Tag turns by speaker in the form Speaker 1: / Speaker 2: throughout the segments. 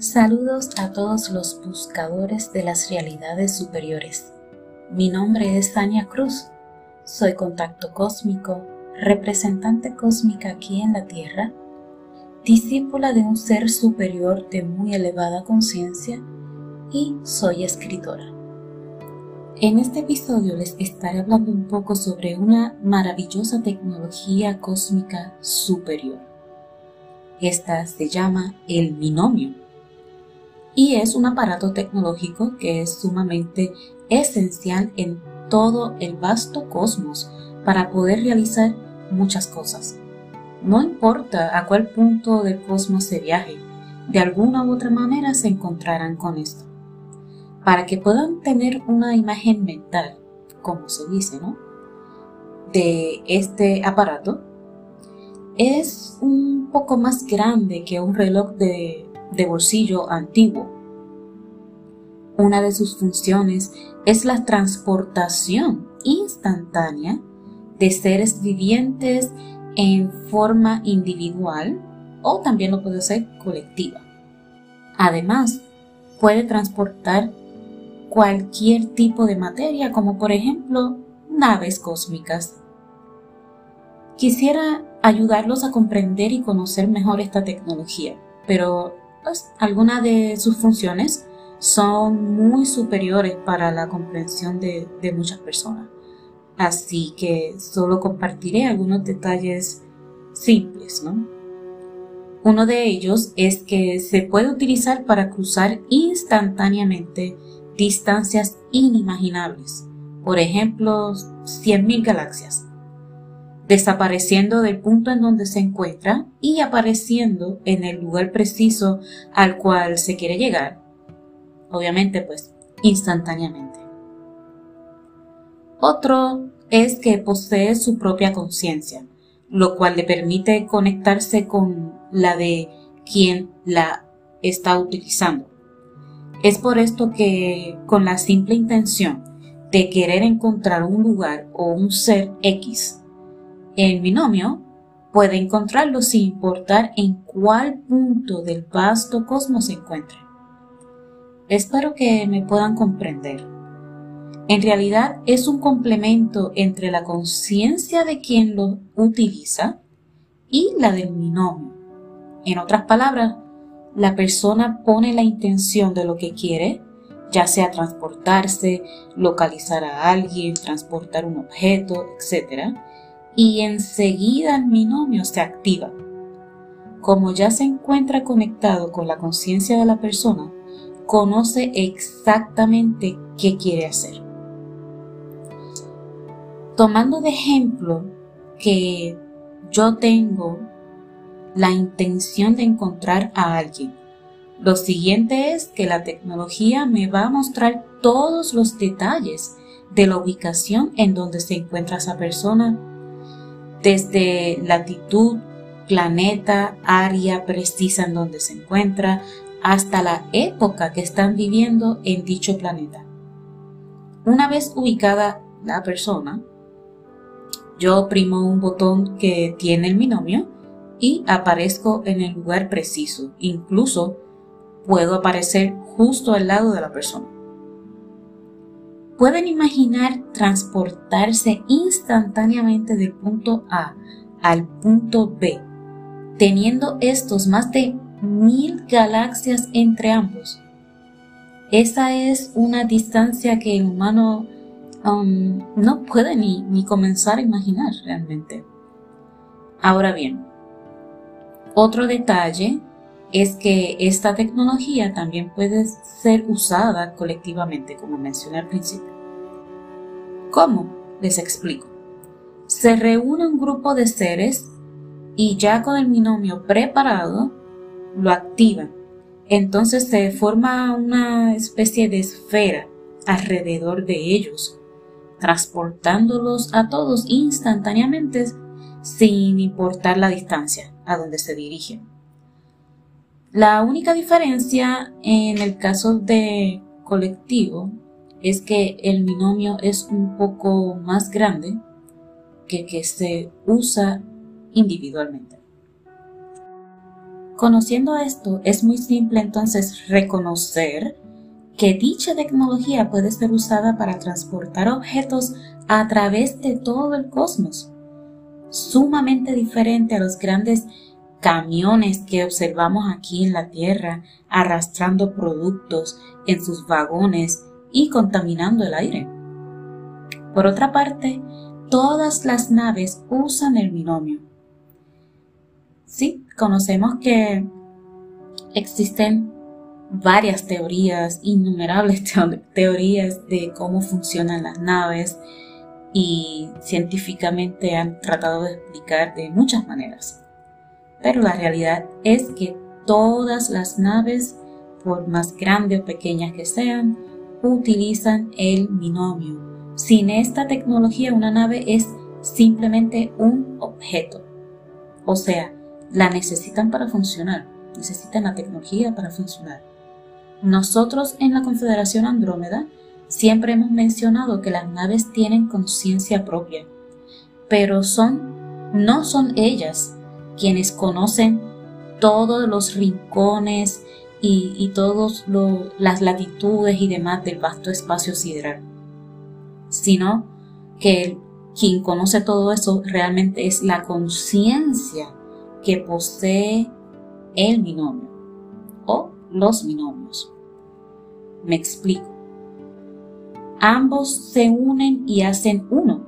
Speaker 1: Saludos a todos los buscadores de las realidades superiores. Mi nombre es Tania Cruz. Soy contacto cósmico, representante cósmica aquí en la Tierra, discípula de un ser superior de muy elevada conciencia y soy escritora. En este episodio les estaré hablando un poco sobre una maravillosa tecnología cósmica superior. Esta se llama el binomio y es un aparato tecnológico que es sumamente esencial en todo el vasto cosmos para poder realizar muchas cosas. No importa a cuál punto del cosmos se viaje, de alguna u otra manera se encontrarán con esto. Para que puedan tener una imagen mental, como se dice, ¿no? De este aparato, es un poco más grande que un reloj de, de bolsillo antiguo. Una de sus funciones es la transportación instantánea de seres vivientes en forma individual o también lo puede ser colectiva. Además, puede transportar cualquier tipo de materia, como por ejemplo naves cósmicas. Quisiera ayudarlos a comprender y conocer mejor esta tecnología, pero pues, algunas de sus funciones son muy superiores para la comprensión de, muchas personas. Así que solo compartiré algunos detalles simples, ¿no? Uno de ellos es que se puede utilizar para cruzar instantáneamente distancias inimaginables, por ejemplo, 100.000 galaxias, desapareciendo del punto en donde se encuentra y apareciendo en el lugar preciso al cual se quiere llegar, obviamente pues instantáneamente. Otro es que posee su propia conciencia, lo cual le permite conectarse con la de quien la está utilizando. Es por esto que con la simple intención de querer encontrar un lugar o un ser X, el binomio puede encontrarlo sin importar en cuál punto del vasto cosmos se encuentre. Espero que me puedan comprender. En realidad es un complemento entre la conciencia de quien lo utiliza y la del binomio. En otras palabras, la persona pone la intención de lo que quiere, ya sea transportarse, localizar a alguien, transportar un objeto, etc. Y enseguida el binomio se activa. Como ya se encuentra conectado con la conciencia de la persona, conoce exactamente qué quiere hacer tomando de ejemplo que yo tengo la intención de encontrar a alguien. Lo siguiente es que la tecnología me va a mostrar todos los detalles de la ubicación en donde se encuentra esa persona, desde latitud, planeta, área precisa en donde se encuentra, hasta la época que están viviendo en dicho planeta. Una vez ubicada la persona, yo oprimo un botón que tiene el binomio y aparezco en el lugar preciso. Incluso puedo aparecer justo al lado de la persona. Pueden imaginar transportarse instantáneamente del punto A al punto B, teniendo estos más de mil galaxias entre ambos. Esa es una distancia que el humano Um, no puede ni, ni comenzar a imaginar realmente. Ahora bien, otro detalle es que esta tecnología también puede ser usada colectivamente, como mencioné al principio. ¿Cómo? Les explico. Se reúne un grupo de seres y ya con el binomio preparado lo activan. Entonces se forma una especie de esfera alrededor de ellos transportándolos a todos instantáneamente sin importar la distancia a donde se dirigen. La única diferencia en el caso de colectivo es que el binomio es un poco más grande que que se usa individualmente. Conociendo esto, es muy simple entonces reconocer que dicha tecnología puede ser usada para transportar objetos a través de todo el cosmos, sumamente diferente a los grandes camiones que observamos aquí en la Tierra arrastrando productos en sus vagones y contaminando el aire. Por otra parte, todas las naves usan el binomio. Sí, conocemos que existen varias teorías, innumerables teorías de cómo funcionan las naves y científicamente han tratado de explicar de muchas maneras. Pero la realidad es que todas las naves, por más grandes o pequeñas que sean, utilizan el binomio. Sin esta tecnología una nave es simplemente un objeto. O sea, la necesitan para funcionar, necesitan la tecnología para funcionar. Nosotros en la Confederación Andrómeda siempre hemos mencionado que las naves tienen conciencia propia, pero son no son ellas quienes conocen todos los rincones y, todas las latitudes y demás del vasto espacio sideral, sino que quien conoce todo eso realmente es la conciencia que posee el binomio o los binomios. Me explico. Ambos se unen y hacen uno.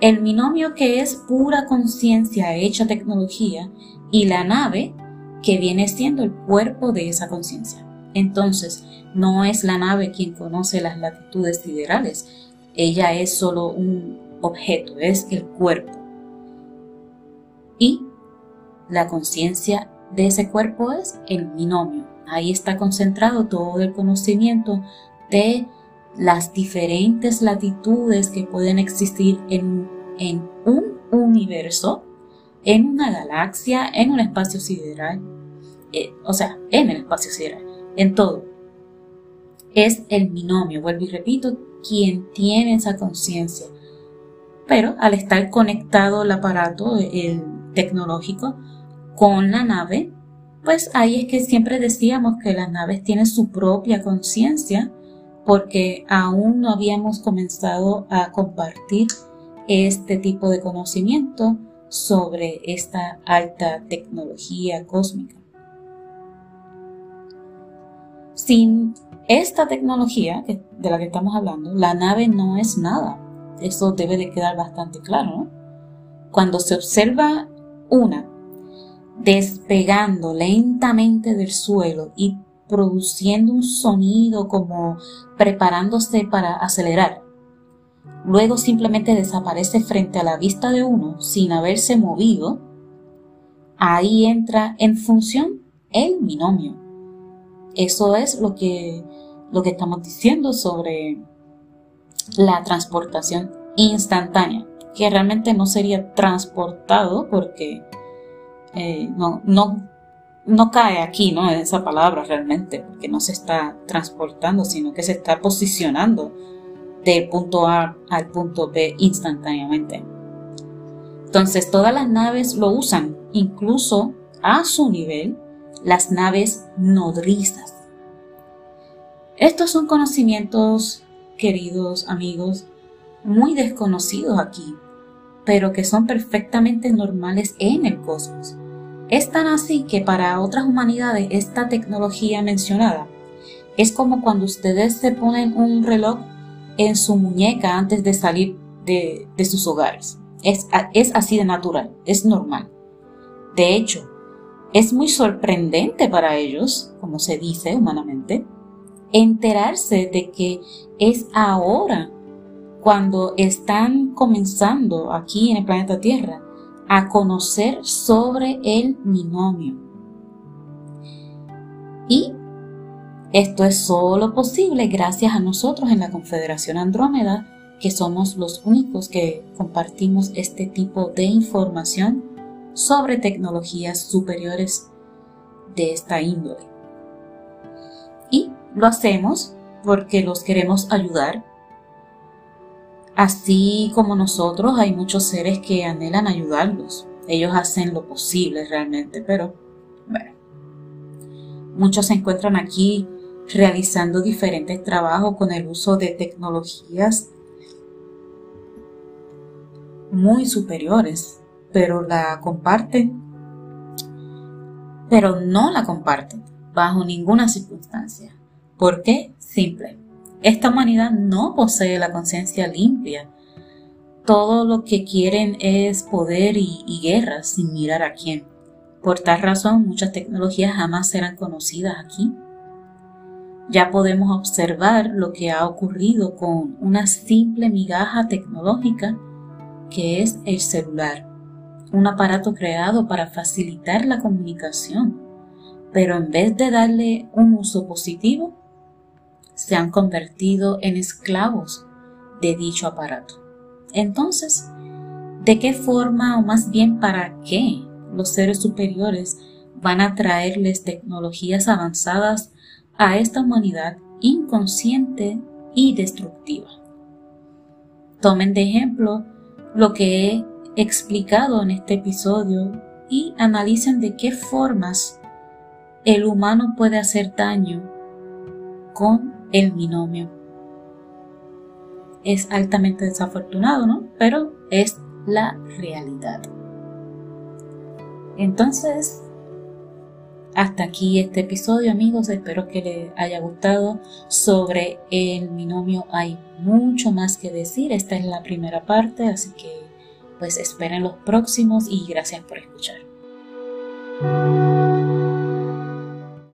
Speaker 1: El binomio que es pura conciencia hecha tecnología y la nave que viene siendo el cuerpo de esa conciencia. Entonces, no es la nave quien conoce las latitudes siderales, ella es solo un objeto, es el cuerpo. Y la conciencia de ese cuerpo es el binomio. Ahí está concentrado todo el conocimiento de las diferentes latitudes que pueden existir en, en un universo, en una galaxia, en un espacio sideral, eh, o sea, en el espacio sideral, en todo. Es el binomio, vuelvo y repito, quien tiene esa conciencia. Pero al estar conectado el aparato el tecnológico con la nave, pues ahí es que siempre decíamos que las naves tienen su propia conciencia porque aún no habíamos comenzado a compartir este tipo de conocimiento sobre esta alta tecnología cósmica. Sin esta tecnología de la que estamos hablando, la nave no es nada. Eso debe de quedar bastante claro. ¿no? Cuando se observa una despegando lentamente del suelo y produciendo un sonido como preparándose para acelerar. Luego simplemente desaparece frente a la vista de uno sin haberse movido. Ahí entra en función el binomio. Eso es lo que, lo que estamos diciendo sobre la transportación instantánea, que realmente no sería transportado porque eh, no, no no cae aquí, ¿no? Esa palabra realmente, porque no se está transportando, sino que se está posicionando del punto A al punto B instantáneamente. Entonces todas las naves lo usan, incluso a su nivel, las naves nodrizas. Estos son conocimientos, queridos amigos, muy desconocidos aquí, pero que son perfectamente normales en el cosmos. Es tan así que para otras humanidades esta tecnología mencionada es como cuando ustedes se ponen un reloj en su muñeca antes de salir de, sus hogares. Es, es así de natural, es normal. De hecho, es muy sorprendente para ellos, como se dice humanamente, enterarse de que es ahora cuando están comenzando aquí en el planeta Tierra a conocer sobre el binomio. Y esto es solo posible gracias a nosotros en la Confederación Andrómeda, que somos los únicos que compartimos este tipo de información sobre tecnologías superiores de esta índole. Y lo hacemos porque los queremos ayudar Así como nosotros, hay muchos seres que anhelan ayudarlos. Ellos hacen lo posible realmente, pero bueno, Muchos se encuentran aquí realizando diferentes trabajos con el uso de tecnologías muy superiores, pero la comparten, pero no la comparten bajo ninguna circunstancia. ¿Por qué? Simple. Esta humanidad no posee la conciencia limpia. Todo lo que quieren es poder y, y guerra sin mirar a quién. Por tal razón, muchas tecnologías jamás serán conocidas aquí. Ya podemos observar lo que ha ocurrido con una simple migaja tecnológica que es el celular, un aparato creado para facilitar la comunicación, pero en vez de darle un uso positivo, se han convertido en esclavos de dicho aparato. Entonces, ¿de qué forma o más bien para qué los seres superiores van a traerles tecnologías avanzadas a esta humanidad inconsciente y destructiva? Tomen de ejemplo lo que he explicado en este episodio y analicen de qué formas el humano puede hacer daño con el binomio. Es altamente desafortunado, ¿no? Pero es la realidad. Entonces, hasta aquí este episodio, amigos. Espero que les haya gustado. Sobre el binomio hay mucho más que decir. Esta es la primera parte, así que pues esperen los próximos y gracias por escuchar.